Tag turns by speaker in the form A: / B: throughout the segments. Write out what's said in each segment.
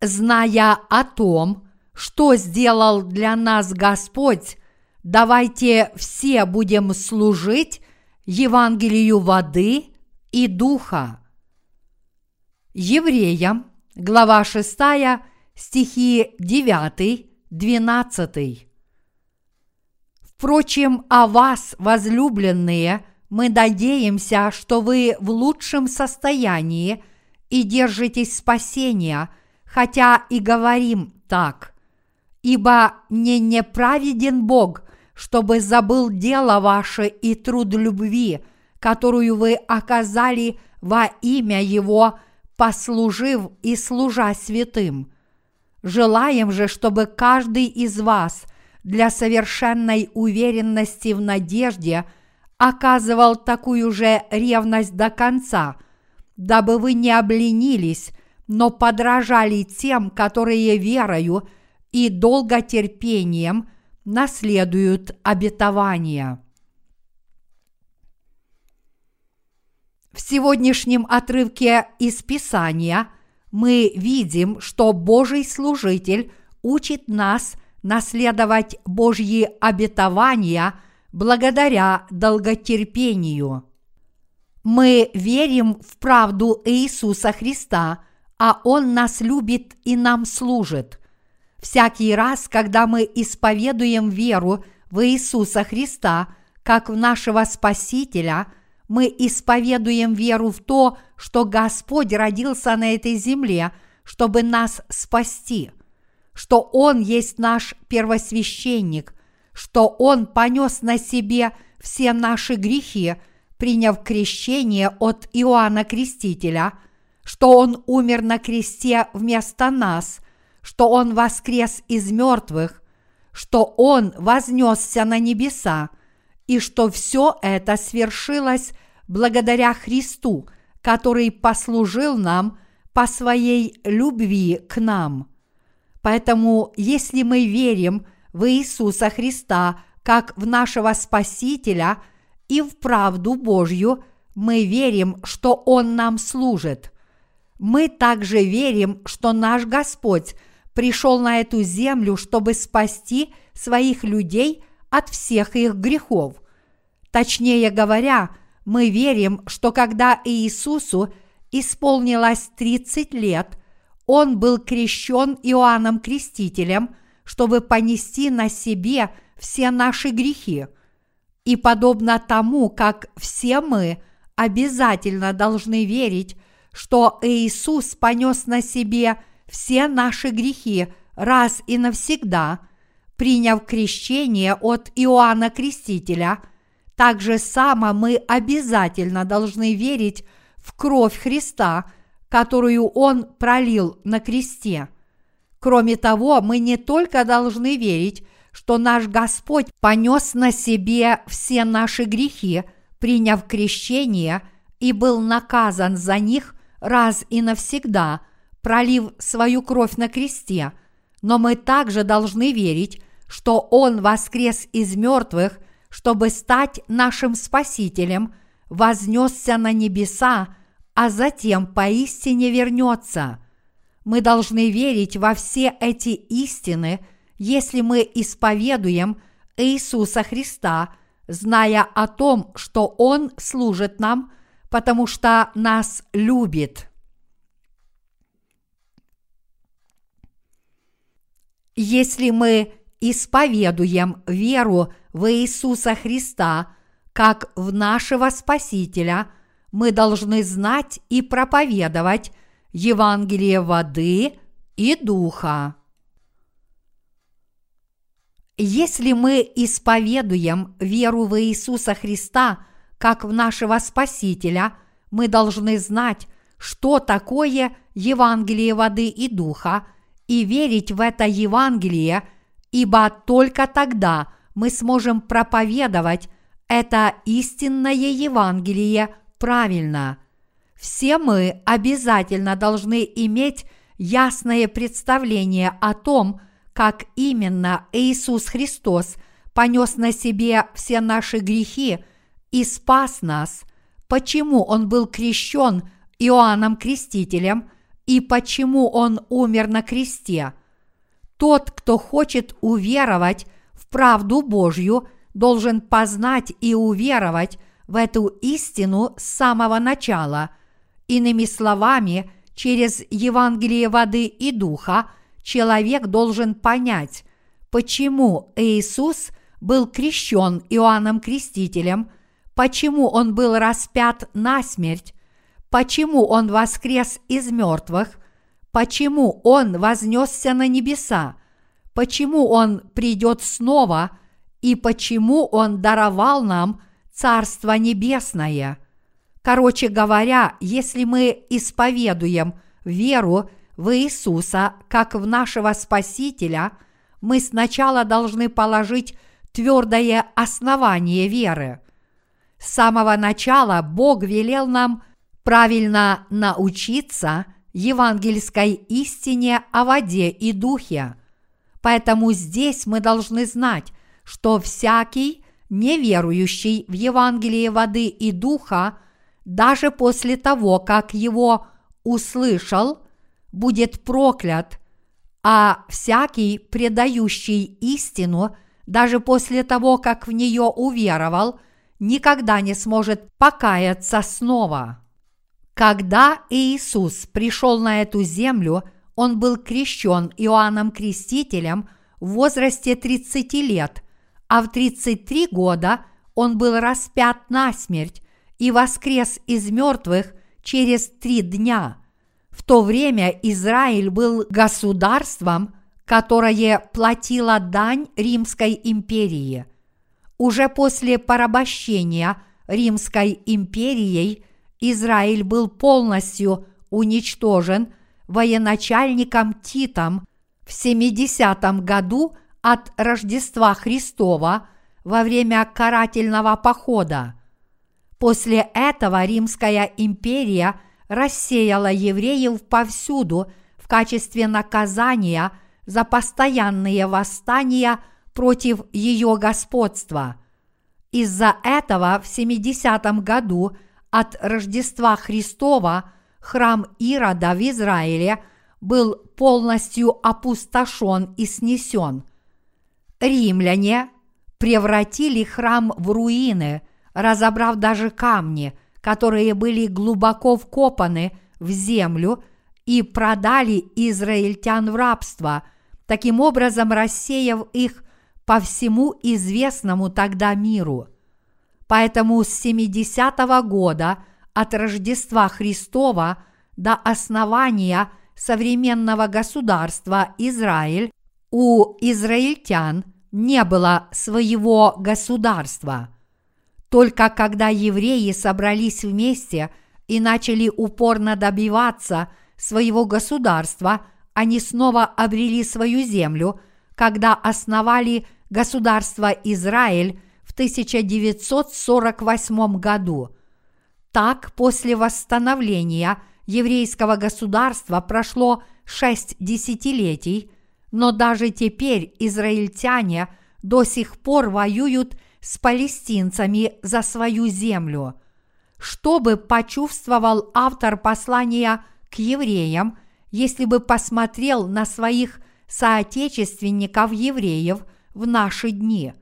A: Зная о том, что сделал для нас Господь, давайте все будем служить Евангелию воды и духа. Евреям, глава 6, стихи 9, 12. Впрочем, о вас, возлюбленные, мы надеемся, что вы в лучшем состоянии и держитесь спасения, хотя и говорим так. Ибо не неправеден Бог, чтобы забыл дело ваше и труд любви, которую вы оказали во имя Его, послужив и служа святым. Желаем же, чтобы каждый из вас для совершенной уверенности в надежде оказывал такую же ревность до конца, дабы вы не обленились, но подражали тем, которые верою и долготерпением – наследуют обетования. В сегодняшнем отрывке из Писания мы видим, что Божий служитель учит нас наследовать Божьи обетования благодаря долготерпению. Мы верим в правду Иисуса Христа, а Он нас любит и нам служит. Всякий раз, когда мы исповедуем веру в Иисуса Христа как в нашего Спасителя, мы исповедуем веру в то, что Господь родился на этой земле, чтобы нас спасти, что Он есть наш первосвященник, что Он понес на себе все наши грехи, приняв крещение от Иоанна Крестителя, что Он умер на кресте вместо нас – что Он воскрес из мертвых, что Он вознесся на небеса, и что все это свершилось благодаря Христу, который послужил нам по своей любви к нам. Поэтому, если мы верим в Иисуса Христа как в нашего Спасителя и в правду Божью, мы верим, что Он нам служит. Мы также верим, что наш Господь – пришел на эту землю, чтобы спасти своих людей от всех их грехов. Точнее говоря, мы верим, что когда Иисусу исполнилось 30 лет, он был крещен Иоанном Крестителем, чтобы понести на себе все наши грехи. И подобно тому, как все мы обязательно должны верить, что Иисус понес на себе – все наши грехи раз и навсегда, приняв крещение от Иоанна Крестителя, так же само мы обязательно должны верить в кровь Христа, которую Он пролил на кресте. Кроме того, мы не только должны верить, что наш Господь понес на себе все наши грехи, приняв крещение и был наказан за них раз и навсегда – пролив свою кровь на кресте, но мы также должны верить, что Он воскрес из мертвых, чтобы стать нашим Спасителем, вознесся на небеса, а затем поистине вернется. Мы должны верить во все эти истины, если мы исповедуем Иисуса Христа, зная о том, что Он служит нам, потому что нас любит. Если мы исповедуем веру в Иисуса Христа как в нашего Спасителя, мы должны знать и проповедовать Евангелие воды и духа. Если мы исповедуем веру в Иисуса Христа как в нашего Спасителя, мы должны знать, что такое Евангелие воды и духа – и верить в это Евангелие, ибо только тогда мы сможем проповедовать это истинное Евангелие правильно. Все мы обязательно должны иметь ясное представление о том, как именно Иисус Христос понес на себе все наши грехи и спас нас, почему Он был крещен Иоанном Крестителем – и почему Он умер на кресте. Тот, кто хочет уверовать в правду Божью, должен познать и уверовать в эту истину с самого начала. Иными словами, через Евангелие воды и духа человек должен понять, почему Иисус был крещен Иоанном Крестителем, почему он был распят на смерть, почему он воскрес из мертвых, почему он вознесся на небеса, почему он придет снова и почему он даровал нам Царство Небесное. Короче говоря, если мы исповедуем веру в Иисуса как в нашего Спасителя, мы сначала должны положить твердое основание веры. С самого начала Бог велел нам правильно научиться евангельской истине о воде и духе. Поэтому здесь мы должны знать, что всякий неверующий в Евангелие воды и духа, даже после того, как его услышал, будет проклят, а всякий, предающий истину, даже после того, как в нее уверовал, никогда не сможет покаяться снова. Когда Иисус пришел на эту землю, он был крещен Иоанном Крестителем в возрасте 30 лет, а в 33 года он был распят на смерть и воскрес из мертвых через три дня. В то время Израиль был государством, которое платило дань Римской империи. Уже после порабощения Римской империей Израиль был полностью уничтожен военачальником Титом в 70 году от Рождества Христова во время карательного похода. После этого Римская империя – рассеяла евреев повсюду в качестве наказания за постоянные восстания против ее господства. Из-за этого в 70 году от Рождества Христова храм Ирода в Израиле был полностью опустошен и снесен. Римляне превратили храм в руины, разобрав даже камни – которые были глубоко вкопаны в землю и продали израильтян в рабство, таким образом рассеяв их по всему известному тогда миру. Поэтому с 70 -го года от Рождества Христова до основания современного государства Израиль у израильтян не было своего государства – только когда евреи собрались вместе и начали упорно добиваться своего государства, они снова обрели свою землю, когда основали государство Израиль в 1948 году. Так, после восстановления еврейского государства прошло шесть десятилетий, но даже теперь израильтяне до сих пор воюют – с палестинцами за свою землю. Что бы почувствовал автор послания к евреям, если бы посмотрел на своих соотечественников евреев в наши дни?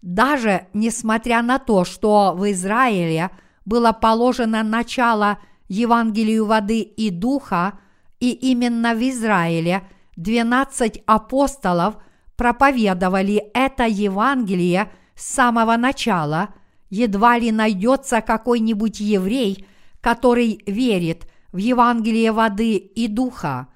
A: Даже несмотря на то, что в Израиле было положено начало Евангелию воды и духа, и именно в Израиле 12 апостолов проповедовали это Евангелие – с самого начала, едва ли найдется какой-нибудь еврей, который верит в Евангелие воды и духа.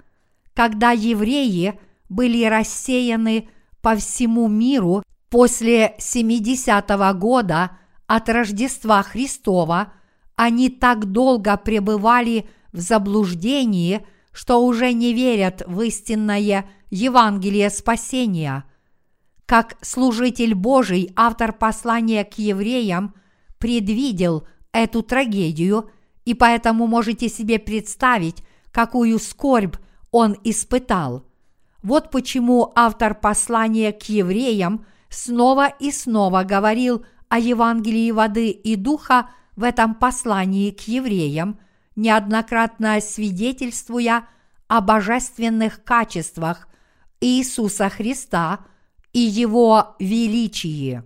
A: Когда евреи были рассеяны по всему миру после 70-го года от Рождества Христова, они так долго пребывали в заблуждении, что уже не верят в истинное Евангелие спасения – как служитель Божий, автор послания к евреям предвидел эту трагедию, и поэтому можете себе представить, какую скорбь он испытал. Вот почему автор послания к евреям снова и снова говорил о Евангелии воды и духа в этом послании к евреям, неоднократно свидетельствуя о божественных качествах Иисуса Христа и Его величии.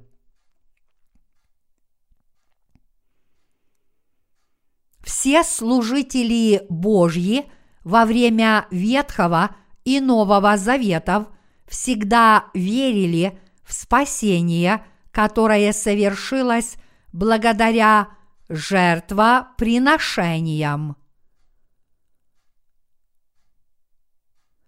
A: Все служители Божьи во время Ветхого и Нового Заветов всегда верили в спасение, которое совершилось благодаря жертвоприношениям.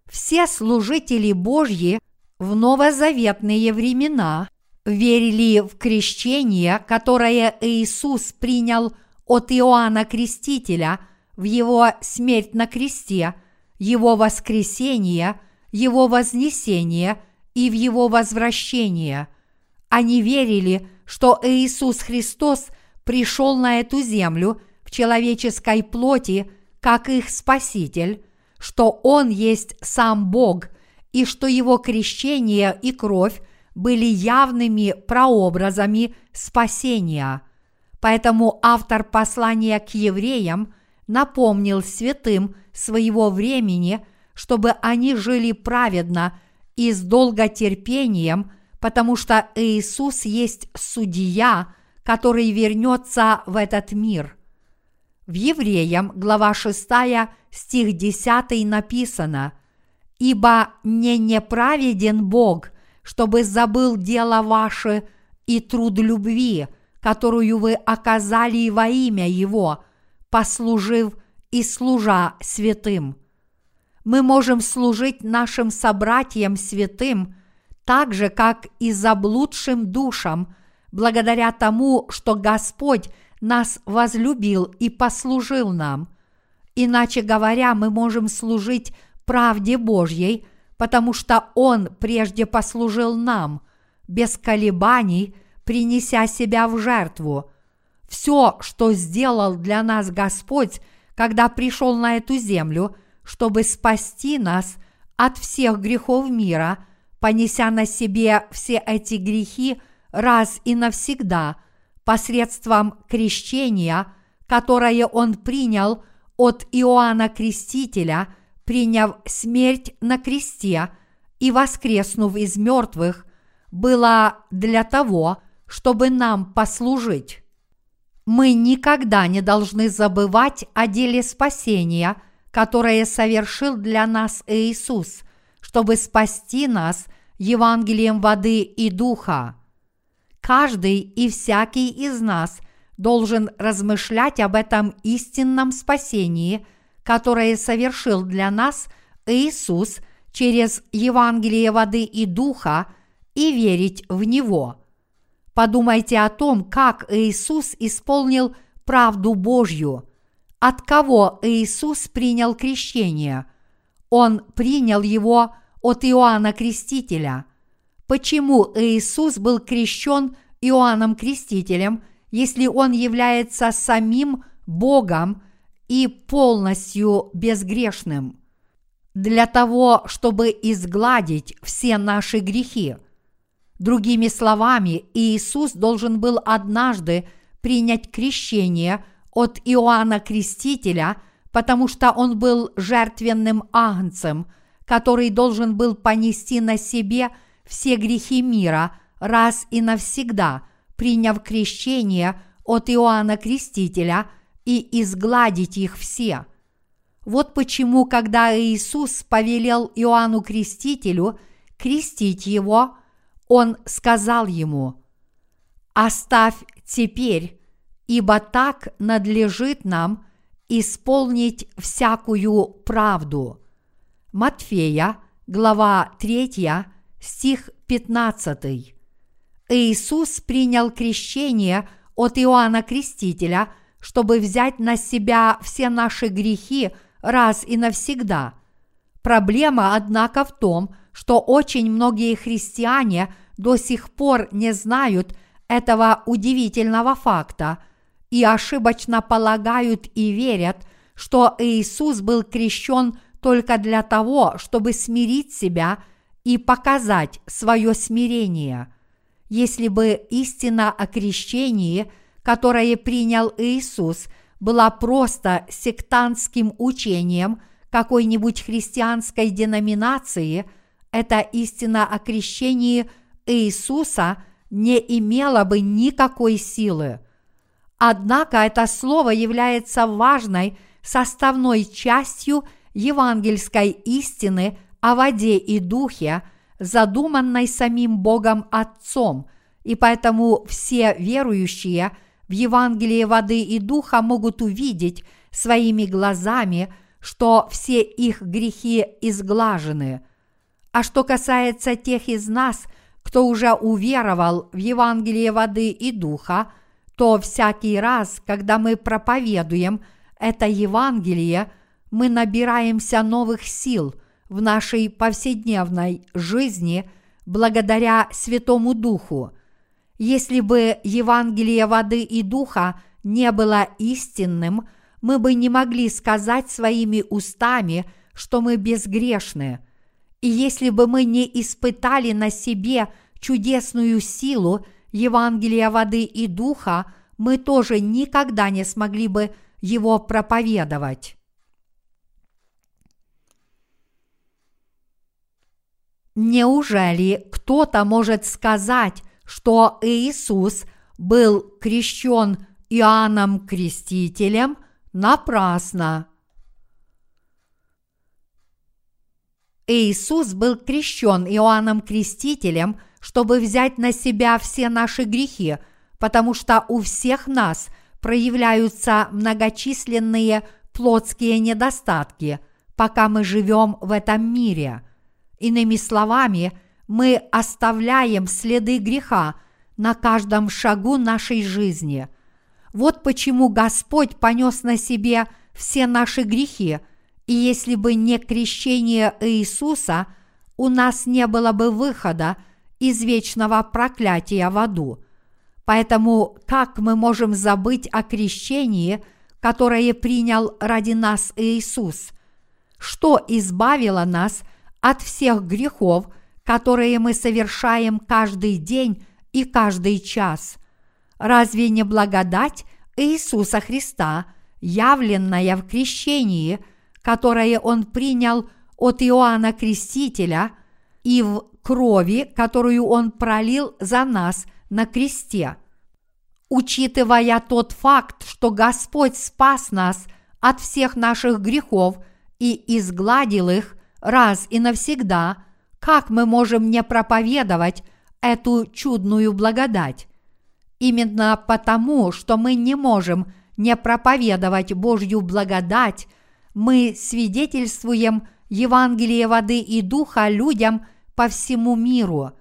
A: Все служители Божьи в новозаветные времена верили в крещение, которое Иисус принял от Иоанна Крестителя в его смерть на кресте, его воскресение, его вознесение и в его возвращение. Они верили, что Иисус Христос пришел на эту землю в человеческой плоти как их Спаситель, что Он есть сам Бог и что Его крещение и кровь были явными прообразами спасения. Поэтому автор послания к евреям напомнил святым своего времени, чтобы они жили праведно и с долготерпением, потому что Иисус есть судья, который вернется в этот мир. В Евреям, глава 6, стих 10 написано «Ибо не неправеден Бог, чтобы забыл дело ваше и труд любви, которую вы оказали во имя Его, послужив и служа святым». Мы можем служить нашим собратьям святым, так же, как и заблудшим душам – благодаря тому, что Господь нас возлюбил и послужил нам. Иначе говоря, мы можем служить правде Божьей, потому что Он прежде послужил нам, без колебаний, принеся себя в жертву. Все, что сделал для нас Господь, когда пришел на эту землю, чтобы спасти нас от всех грехов мира, понеся на себе все эти грехи – раз и навсегда посредством крещения, которое он принял от Иоанна Крестителя, приняв смерть на кресте и воскреснув из мертвых, было для того, чтобы нам послужить. Мы никогда не должны забывать о деле спасения, которое совершил для нас Иисус, чтобы спасти нас Евангелием воды и духа. Каждый и всякий из нас должен размышлять об этом истинном спасении, которое совершил для нас Иисус через Евангелие воды и духа и верить в Него. Подумайте о том, как Иисус исполнил правду Божью. От кого Иисус принял крещение? Он принял его от Иоанна Крестителя – почему Иисус был крещен Иоанном Крестителем, если он является самим Богом и полностью безгрешным. Для того, чтобы изгладить все наши грехи. Другими словами, Иисус должен был однажды принять крещение от Иоанна Крестителя, потому что он был жертвенным агнцем, который должен был понести на себе – все грехи мира раз и навсегда, приняв крещение от Иоанна Крестителя и изгладить их все. Вот почему, когда Иисус повелел Иоанну Крестителю крестить его, он сказал ему, «Оставь теперь, ибо так надлежит нам исполнить всякую правду». Матфея, глава 3, стих 15. Иисус принял крещение от Иоанна Крестителя, чтобы взять на себя все наши грехи раз и навсегда. Проблема, однако, в том, что очень многие христиане до сих пор не знают этого удивительного факта и ошибочно полагают и верят, что Иисус был крещен только для того, чтобы смирить себя – и показать свое смирение. Если бы истина о крещении, которое принял Иисус, была просто сектантским учением какой-нибудь христианской деноминации, эта истина о крещении Иисуса не имела бы никакой силы. Однако это слово является важной составной частью евангельской истины о воде и духе, задуманной самим Богом Отцом, и поэтому все верующие в Евангелие воды и духа могут увидеть своими глазами, что все их грехи изглажены. А что касается тех из нас, кто уже уверовал в Евангелие воды и духа, то всякий раз, когда мы проповедуем это Евангелие, мы набираемся новых сил в нашей повседневной жизни благодаря Святому Духу – если бы Евангелие воды и духа не было истинным, мы бы не могли сказать своими устами, что мы безгрешны. И если бы мы не испытали на себе чудесную силу Евангелия воды и духа, мы тоже никогда не смогли бы его проповедовать. Неужели кто-то может сказать, что Иисус был крещен Иоанном Крестителем, напрасно. Иисус был крещен Иоанном Крестителем, чтобы взять на себя все наши грехи, потому что у всех нас проявляются многочисленные плотские недостатки, пока мы живем в этом мире. Иными словами, мы оставляем следы греха на каждом шагу нашей жизни. Вот почему Господь понес на себе все наши грехи, и если бы не крещение Иисуса, у нас не было бы выхода из вечного проклятия в аду. Поэтому как мы можем забыть о крещении, которое принял ради нас Иисус? Что избавило нас от всех грехов – которые мы совершаем каждый день и каждый час. Разве не благодать Иисуса Христа, явленная в крещении, которое Он принял от Иоанна Крестителя, и в крови, которую Он пролил за нас на кресте? Учитывая тот факт, что Господь спас нас от всех наших грехов и изгладил их раз и навсегда – как мы можем не проповедовать эту чудную благодать? Именно потому, что мы не можем не проповедовать Божью благодать, мы свидетельствуем Евангелие воды и духа людям по всему миру.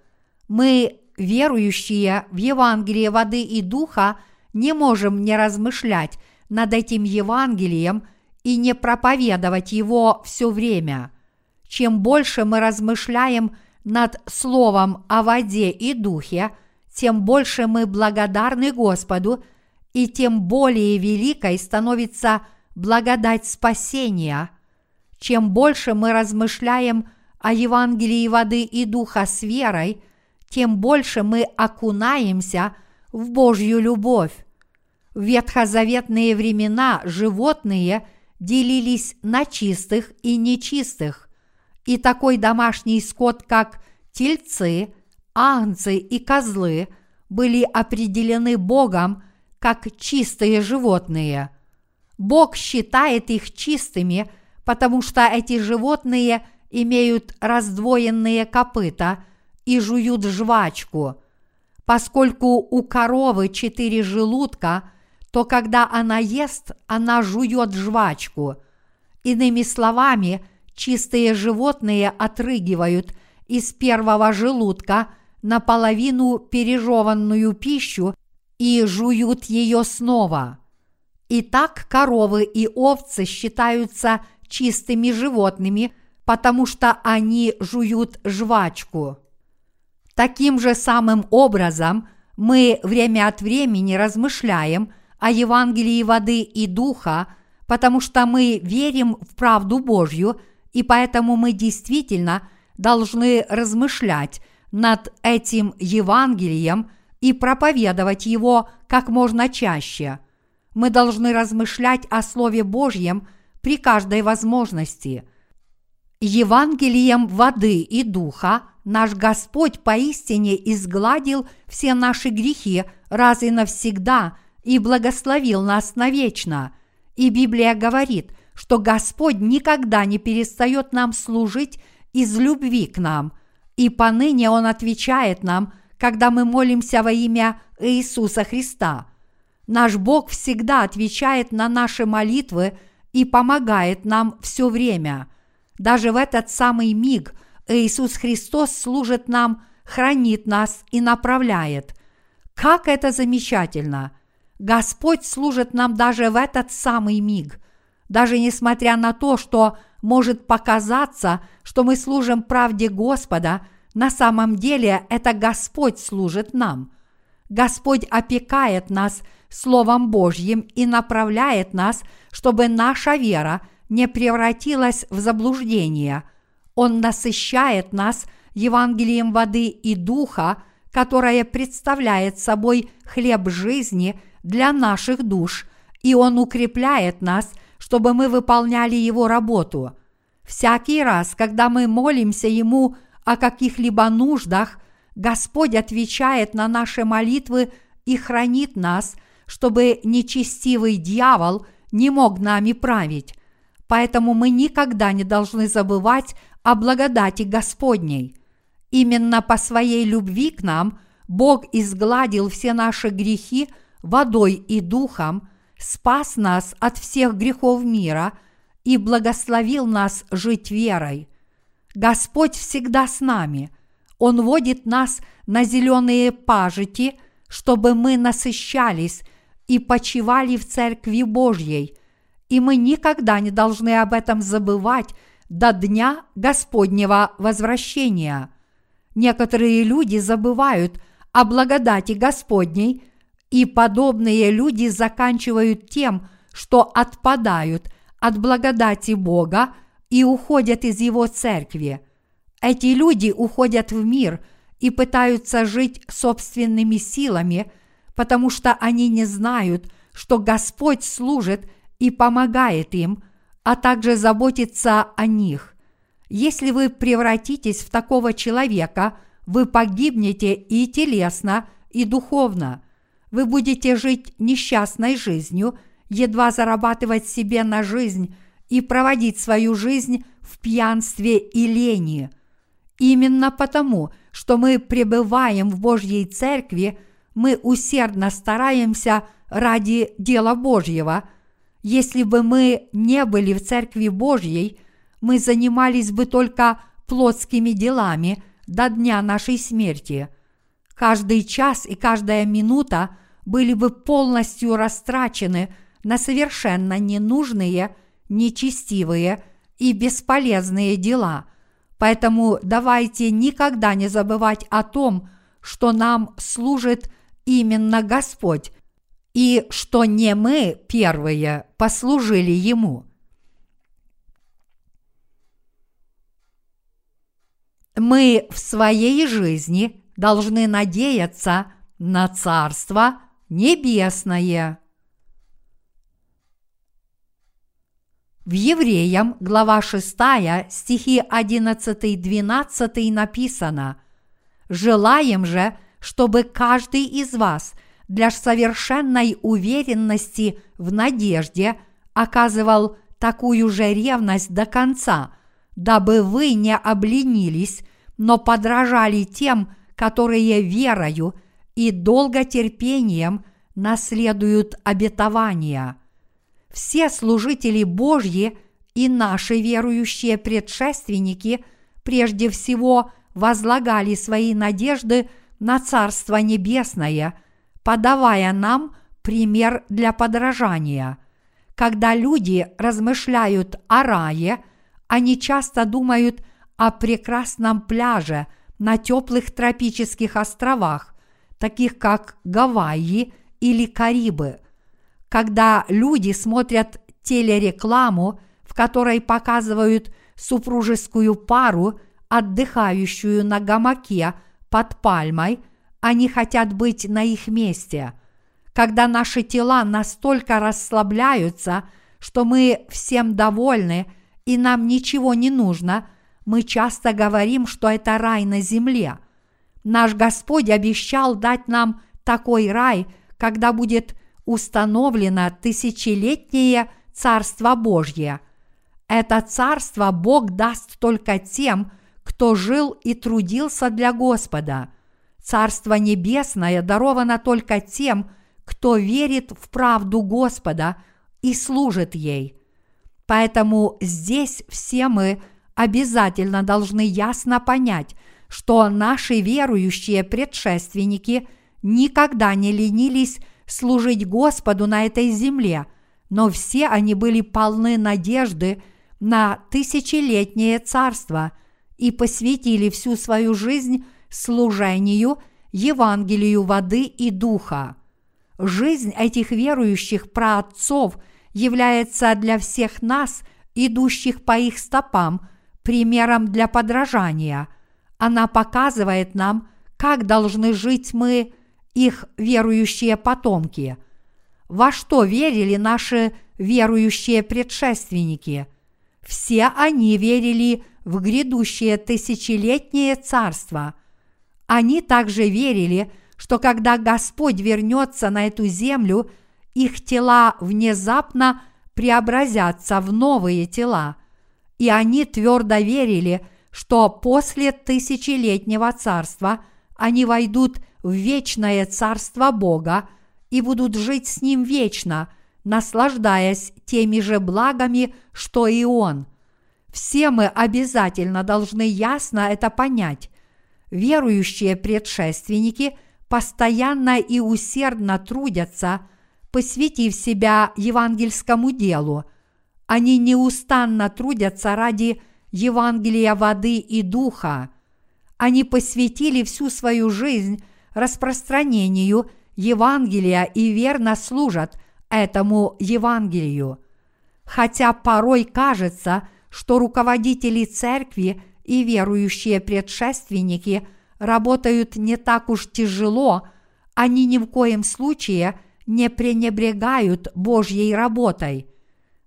A: Мы, верующие в Евангелие воды и духа, не можем не размышлять над этим Евангелием и не проповедовать его все время – чем больше мы размышляем над Словом о воде и духе, тем больше мы благодарны Господу, и тем более великой становится благодать спасения. Чем больше мы размышляем о Евангелии воды и духа с верой, тем больше мы окунаемся в Божью любовь. В ветхозаветные времена животные делились на чистых и нечистых и такой домашний скот, как тельцы, ангцы и козлы, были определены Богом как чистые животные. Бог считает их чистыми, потому что эти животные имеют раздвоенные копыта и жуют жвачку. Поскольку у коровы четыре желудка, то когда она ест, она жует жвачку. Иными словами, чистые животные отрыгивают из первого желудка наполовину пережеванную пищу и жуют ее снова. Итак, коровы и овцы считаются чистыми животными, потому что они жуют жвачку. Таким же самым образом мы время от времени размышляем о Евангелии воды и духа, потому что мы верим в правду Божью – и поэтому мы действительно должны размышлять над этим Евангелием и проповедовать его как можно чаще. Мы должны размышлять о Слове Божьем при каждой возможности. Евангелием воды и духа наш Господь поистине изгладил все наши грехи раз и навсегда и благословил нас навечно. И Библия говорит, что Господь никогда не перестает нам служить из любви к нам, и поныне Он отвечает нам, когда мы молимся во имя Иисуса Христа. Наш Бог всегда отвечает на наши молитвы и помогает нам все время. Даже в этот самый миг Иисус Христос служит нам, хранит нас и направляет. Как это замечательно! Господь служит нам даже в этот самый миг. Даже несмотря на то, что может показаться, что мы служим правде Господа, на самом деле это Господь служит нам. Господь опекает нас Словом Божьим и направляет нас, чтобы наша вера не превратилась в заблуждение. Он насыщает нас Евангелием воды и духа, которое представляет собой хлеб жизни для наших душ, и Он укрепляет нас, чтобы мы выполняли Его работу. Всякий раз, когда мы молимся Ему о каких-либо нуждах, Господь отвечает на наши молитвы и хранит нас, чтобы нечестивый дьявол не мог нами править. Поэтому мы никогда не должны забывать о благодати Господней. Именно по своей любви к нам Бог изгладил все наши грехи водой и духом, спас нас от всех грехов мира и благословил нас жить верой. Господь всегда с нами. Он водит нас на зеленые пажити, чтобы мы насыщались и почивали в Церкви Божьей, и мы никогда не должны об этом забывать до дня Господнего возвращения. Некоторые люди забывают о благодати Господней, и подобные люди заканчивают тем, что отпадают от благодати Бога и уходят из Его церкви. Эти люди уходят в мир и пытаются жить собственными силами – потому что они не знают, что Господь служит и помогает им, а также заботится о них. Если вы превратитесь в такого человека, вы погибнете и телесно, и духовно. Вы будете жить несчастной жизнью, едва зарабатывать себе на жизнь и проводить свою жизнь в пьянстве и лени. Именно потому, что мы пребываем в Божьей Церкви – мы усердно стараемся ради дела Божьего. Если бы мы не были в Церкви Божьей, мы занимались бы только плотскими делами до дня нашей смерти. Каждый час и каждая минута были бы полностью растрачены на совершенно ненужные, нечестивые и бесполезные дела. Поэтому давайте никогда не забывать о том, что нам служит – именно Господь, и что не мы первые послужили Ему. Мы в своей жизни должны надеяться на Царство Небесное. В Евреям, глава 6, стихи 11-12 написано «Желаем же, чтобы каждый из вас для совершенной уверенности в надежде оказывал такую же ревность до конца, дабы вы не обленились, но подражали тем, которые верою и долготерпением наследуют обетования. Все служители Божьи и наши верующие предшественники прежде всего возлагали свои надежды – на Царство Небесное, подавая нам пример для подражания. Когда люди размышляют о рае, они часто думают о прекрасном пляже на теплых тропических островах, таких как Гавайи или Карибы. Когда люди смотрят телерекламу, в которой показывают супружескую пару, отдыхающую на гамаке – под пальмой, они хотят быть на их месте. когда наши тела настолько расслабляются, что мы всем довольны и нам ничего не нужно, мы часто говорим, что это рай на земле. Наш Господь обещал дать нам такой рай, когда будет установлено тысячелетнее Царство Божье. Это Царство Бог даст только тем, кто жил и трудился для Господа. Царство Небесное даровано только тем, кто верит в правду Господа и служит ей. Поэтому здесь все мы обязательно должны ясно понять, что наши верующие предшественники никогда не ленились служить Господу на этой земле, но все они были полны надежды на тысячелетнее царство и посвятили всю свою жизнь служению Евангелию воды и духа. Жизнь этих верующих праотцов является для всех нас, идущих по их стопам, примером для подражания. Она показывает нам, как должны жить мы, их верующие потомки. Во что верили наши верующие предшественники? Все они верили в грядущее тысячелетнее царство. Они также верили, что когда Господь вернется на эту землю, их тела внезапно преобразятся в новые тела. И они твердо верили, что после тысячелетнего царства они войдут в вечное царство Бога и будут жить с Ним вечно, наслаждаясь теми же благами, что и Он. Все мы обязательно должны ясно это понять. Верующие предшественники постоянно и усердно трудятся, посвятив себя евангельскому делу. Они неустанно трудятся ради Евангелия воды и духа. Они посвятили всю свою жизнь распространению Евангелия и верно служат этому Евангелию. Хотя порой кажется, что руководители церкви и верующие предшественники работают не так уж тяжело, они ни в коем случае не пренебрегают Божьей работой.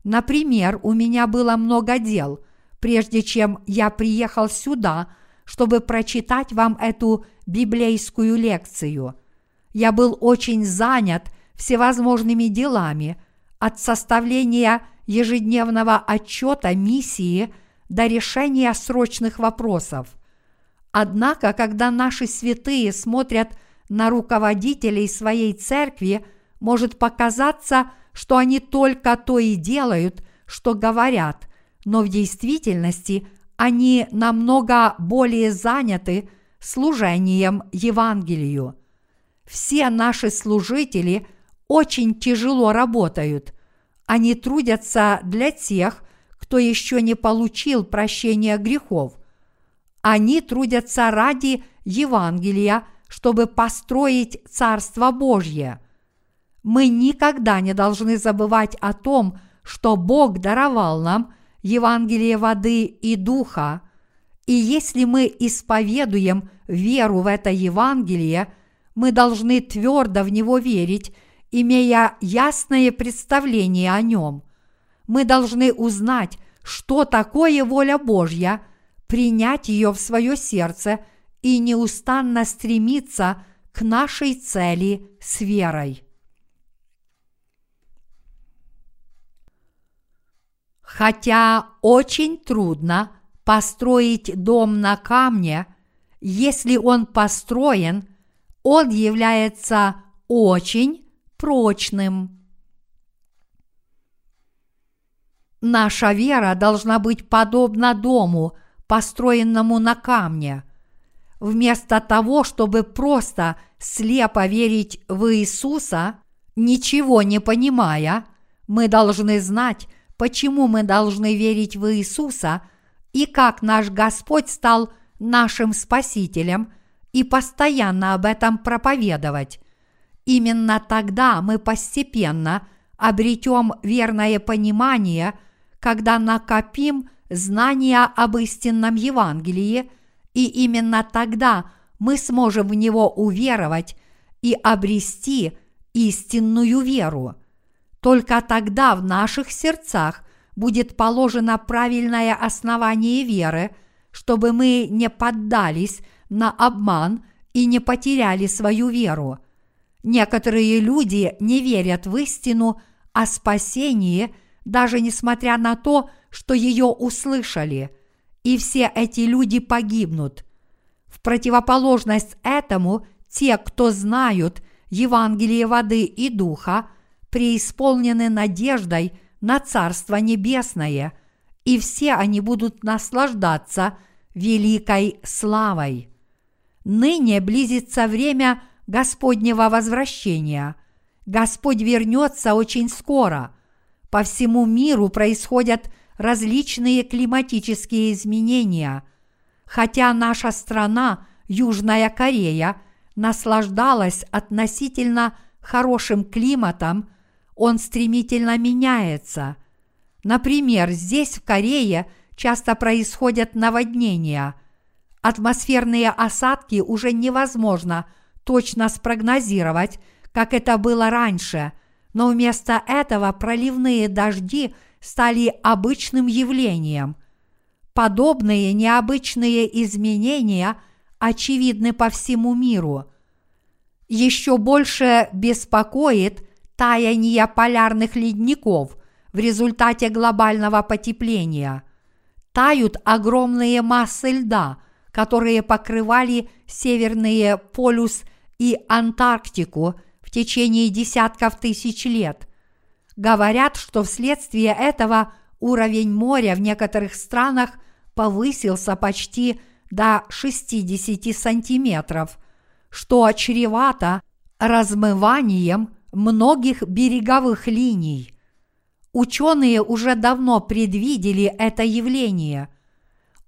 A: Например, у меня было много дел, прежде чем я приехал сюда, чтобы прочитать вам эту библейскую лекцию. Я был очень занят всевозможными делами, от составления ежедневного отчета миссии до решения срочных вопросов. Однако, когда наши святые смотрят на руководителей своей церкви, может показаться, что они только то и делают, что говорят, но в действительности они намного более заняты служением Евангелию. Все наши служители очень тяжело работают, они трудятся для тех, кто еще не получил прощения грехов. Они трудятся ради Евангелия, чтобы построить Царство Божье. Мы никогда не должны забывать о том, что Бог даровал нам Евангелие воды и духа, и если мы исповедуем веру в это Евангелие, мы должны твердо в него верить имея ясное представление о нем. Мы должны узнать, что такое воля Божья, принять ее в свое сердце и неустанно стремиться к нашей цели с верой. Хотя очень трудно построить дом на камне, если он построен, он является очень прочным. Наша вера должна быть подобна дому, построенному на камне. Вместо того, чтобы просто слепо верить в Иисуса, ничего не понимая, мы должны знать, почему мы должны верить в Иисуса и как наш Господь стал нашим Спасителем и постоянно об этом проповедовать. Именно тогда мы постепенно обретем верное понимание, когда накопим знания об истинном Евангелии, и именно тогда мы сможем в него уверовать и обрести истинную веру. Только тогда в наших сердцах будет положено правильное основание веры, чтобы мы не поддались на обман и не потеряли свою веру. Некоторые люди не верят в истину о спасении, даже несмотря на то, что ее услышали, и все эти люди погибнут. В противоположность этому, те, кто знают Евангелие воды и духа, преисполнены надеждой на Царство Небесное, и все они будут наслаждаться великой славой. Ныне близится время Господнего возвращения. Господь вернется очень скоро. По всему миру происходят различные климатические изменения. Хотя наша страна, Южная Корея, наслаждалась относительно хорошим климатом, он стремительно меняется. Например, здесь, в Корее, часто происходят наводнения. Атмосферные осадки уже невозможно точно спрогнозировать, как это было раньше, но вместо этого проливные дожди стали обычным явлением. Подобные необычные изменения очевидны по всему миру. Еще больше беспокоит таяние полярных ледников в результате глобального потепления. Тают огромные массы льда, которые покрывали Северные полюс и Антарктику в течение десятков тысяч лет. Говорят, что вследствие этого уровень моря в некоторых странах повысился почти до 60 сантиметров, что чревато размыванием многих береговых линий. Ученые уже давно предвидели это явление.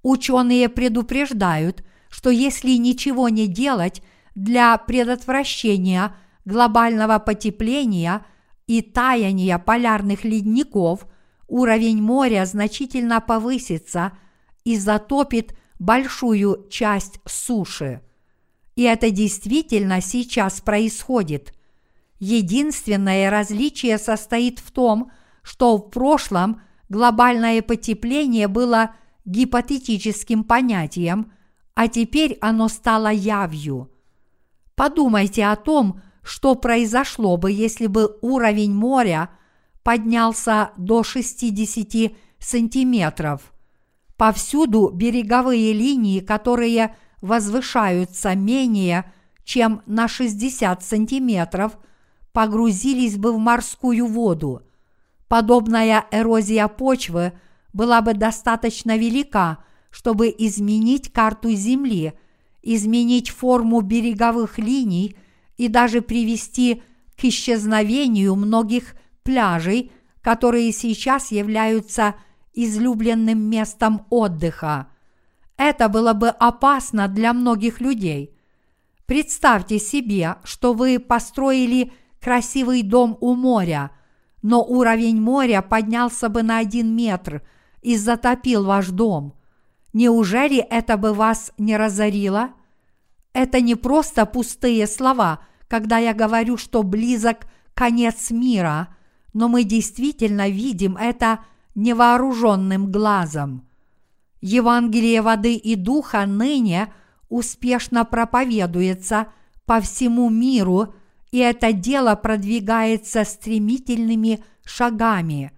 A: Ученые предупреждают, что если ничего не делать для предотвращения глобального потепления и таяния полярных ледников, уровень моря значительно повысится и затопит большую часть суши. И это действительно сейчас происходит. Единственное различие состоит в том, что в прошлом глобальное потепление было гипотетическим понятием, а теперь оно стало явью. Подумайте о том, что произошло бы, если бы уровень моря поднялся до 60 сантиметров. Повсюду береговые линии, которые возвышаются менее чем на 60 сантиметров, погрузились бы в морскую воду. Подобная эрозия почвы была бы достаточно велика, чтобы изменить карту Земли, изменить форму береговых линий и даже привести к исчезновению многих пляжей, которые сейчас являются излюбленным местом отдыха. Это было бы опасно для многих людей. Представьте себе, что вы построили красивый дом у моря, но уровень моря поднялся бы на один метр и затопил ваш дом. Неужели это бы вас не разорило? Это не просто пустые слова, когда я говорю, что близок конец мира, но мы действительно видим это невооруженным глазом. Евангелие воды и духа ныне успешно проповедуется по всему миру – и это дело продвигается стремительными шагами.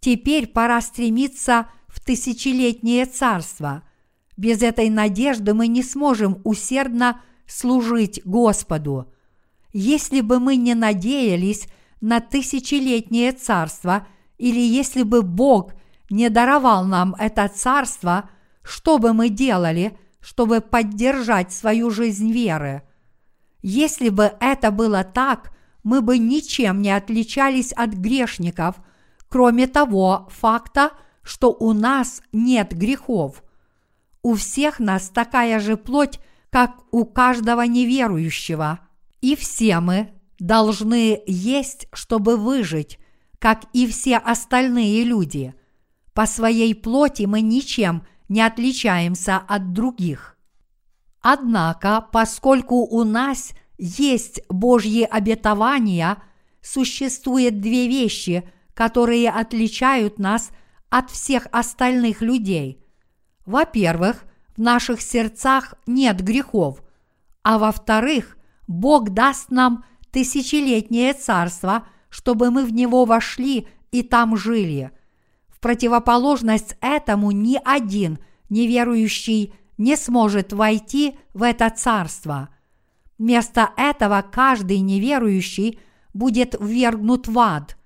A: Теперь пора стремиться в тысячелетнее царство. Без этой надежды мы не сможем усердно служить Господу. Если бы мы не надеялись на тысячелетнее царство, или если бы Бог не даровал нам это царство, что бы мы делали, чтобы поддержать свою жизнь веры – если бы это было так, мы бы ничем не отличались от грешников, кроме того факта, что у нас нет грехов. У всех нас такая же плоть, как у каждого неверующего, и все мы должны есть, чтобы выжить, как и все остальные люди. По своей плоти мы ничем не отличаемся от других. Однако, поскольку у нас есть Божьи обетования, существует две вещи, которые отличают нас от всех остальных людей. Во-первых, в наших сердцах нет грехов, а во-вторых, Бог даст нам тысячелетнее царство, чтобы мы в него вошли и там жили. В противоположность этому ни один неверующий не сможет войти в это царство. Вместо этого каждый неверующий будет ввергнут в ад.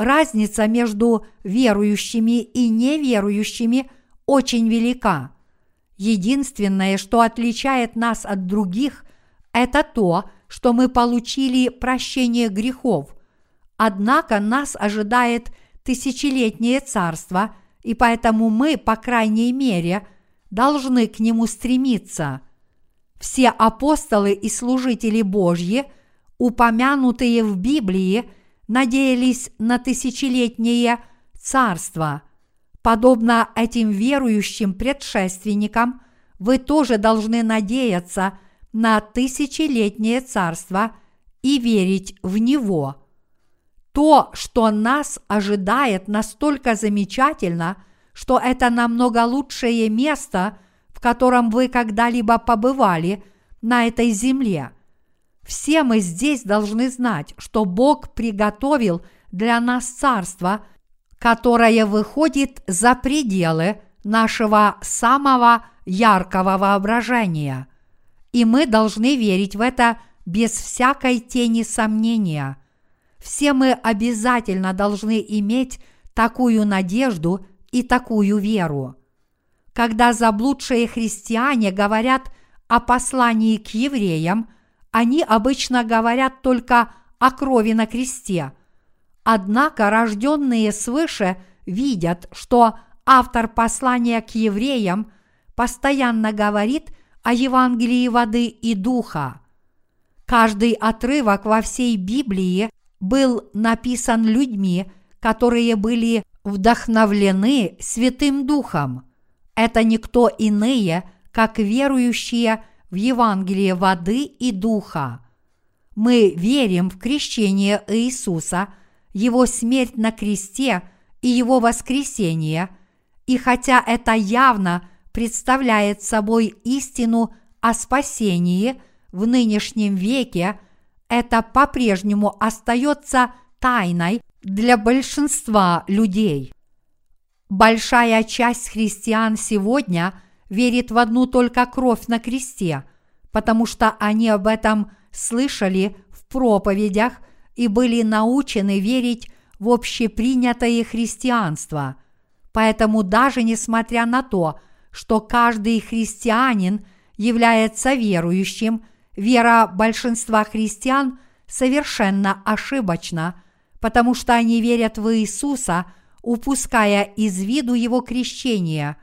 A: Разница между верующими и неверующими очень велика. Единственное, что отличает нас от других, это то, что мы получили прощение грехов. Однако нас ожидает тысячелетнее царство, и поэтому мы, по крайней мере, должны к нему стремиться. Все апостолы и служители Божьи, упомянутые в Библии, надеялись на тысячелетнее царство. Подобно этим верующим предшественникам, вы тоже должны надеяться – на тысячелетнее царство и верить в него. То, что нас ожидает, настолько замечательно, что это намного лучшее место, в котором вы когда-либо побывали на этой земле. Все мы здесь должны знать, что Бог приготовил для нас царство, которое выходит за пределы нашего самого яркого воображения – и мы должны верить в это без всякой тени сомнения. Все мы обязательно должны иметь такую надежду и такую веру. Когда заблудшие христиане говорят о послании к евреям, они обычно говорят только о крови на кресте. Однако рожденные свыше видят, что автор послания к евреям постоянно говорит – о Евангелии воды и духа. Каждый отрывок во всей Библии был написан людьми, которые были вдохновлены Святым Духом. Это никто иные, как верующие в Евангелие воды и духа. Мы верим в крещение Иисуса, Его смерть на кресте и Его воскресение, и хотя это явно представляет собой истину о спасении в нынешнем веке, это по-прежнему остается тайной для большинства людей. Большая часть христиан сегодня верит в одну только кровь на кресте, потому что они об этом слышали в проповедях и были научены верить в общепринятое христианство. Поэтому даже несмотря на то, что каждый христианин является верующим, вера большинства христиан совершенно ошибочна, потому что они верят в Иисуса, упуская из виду его крещение.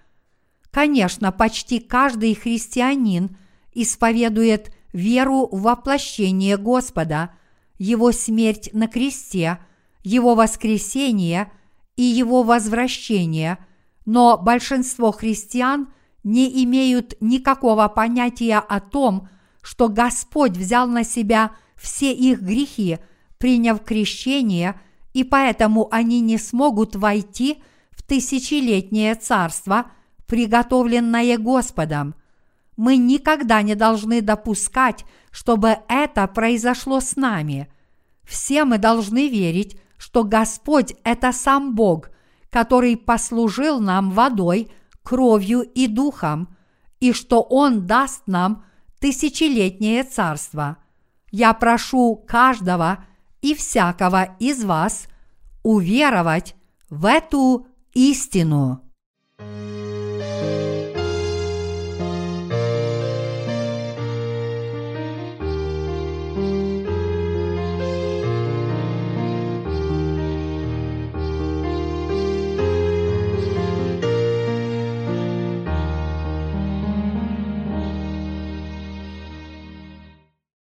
A: Конечно, почти каждый христианин исповедует веру в воплощение Господа, его смерть на кресте, его воскресение и его возвращение – но большинство христиан не имеют никакого понятия о том, что Господь взял на себя все их грехи, приняв крещение, и поэтому они не смогут войти в тысячелетнее царство, приготовленное Господом. Мы никогда не должны допускать, чтобы это произошло с нами. Все мы должны верить, что Господь – это сам Бог – который послужил нам водой, кровью и духом, и что Он даст нам тысячелетнее царство. Я прошу каждого и всякого из вас уверовать в эту истину.